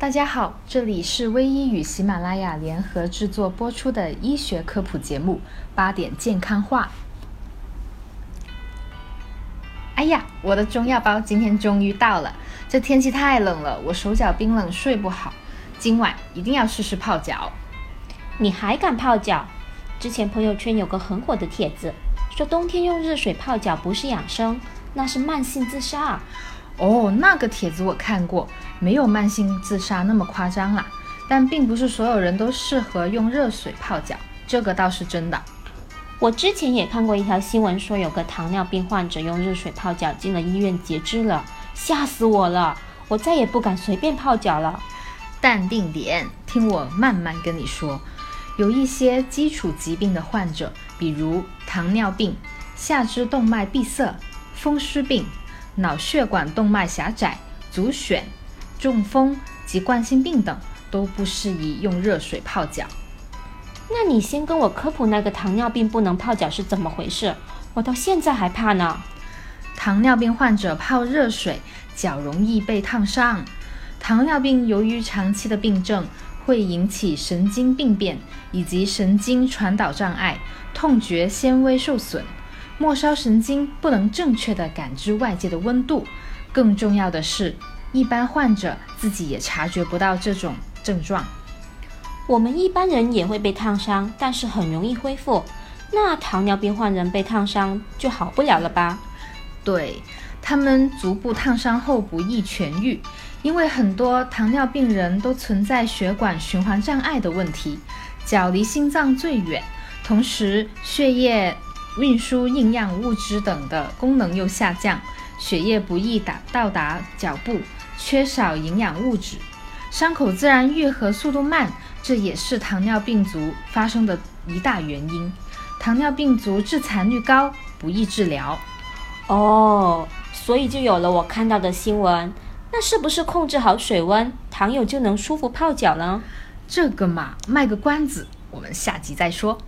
大家好，这里是微医与喜马拉雅联合制作播出的医学科普节目《八点健康话》。哎呀，我的中药包今天终于到了！这天气太冷了，我手脚冰冷，睡不好。今晚一定要试试泡脚。你还敢泡脚？之前朋友圈有个很火的帖子，说冬天用热水泡脚不是养生，那是慢性自杀。哦，那个帖子我看过，没有慢性自杀那么夸张啦。但并不是所有人都适合用热水泡脚，这个倒是真的。我之前也看过一条新闻，说有个糖尿病患者用热水泡脚进了医院截肢了，吓死我了！我再也不敢随便泡脚了。淡定点，听我慢慢跟你说。有一些基础疾病的患者，比如糖尿病、下肢动脉闭塞、风湿病、脑血管动脉狭窄、足癣、中风及冠心病等，都不适宜用热水泡脚。那你先跟我科普那个糖尿病不能泡脚是怎么回事？我到现在还怕呢。糖尿病患者泡热水，脚容易被烫伤。糖尿病由于长期的病症。会引起神经病变以及神经传导障碍，痛觉纤维受损，末梢神经不能正确的感知外界的温度。更重要的是，一般患者自己也察觉不到这种症状。我们一般人也会被烫伤，但是很容易恢复。那糖尿病患人被烫伤就好不了了吧？对。他们足部烫伤后不易痊愈，因为很多糖尿病人都存在血管循环障碍的问题，脚离心脏最远，同时血液运输营养物质等的功能又下降，血液不易达到达脚部，缺少营养物质，伤口自然愈合速度慢，这也是糖尿病足发生的一大原因。糖尿病足致残率高，不易治疗。哦。所以就有了我看到的新闻，那是不是控制好水温，糖友就能舒服泡脚呢？这个嘛，卖个关子，我们下集再说。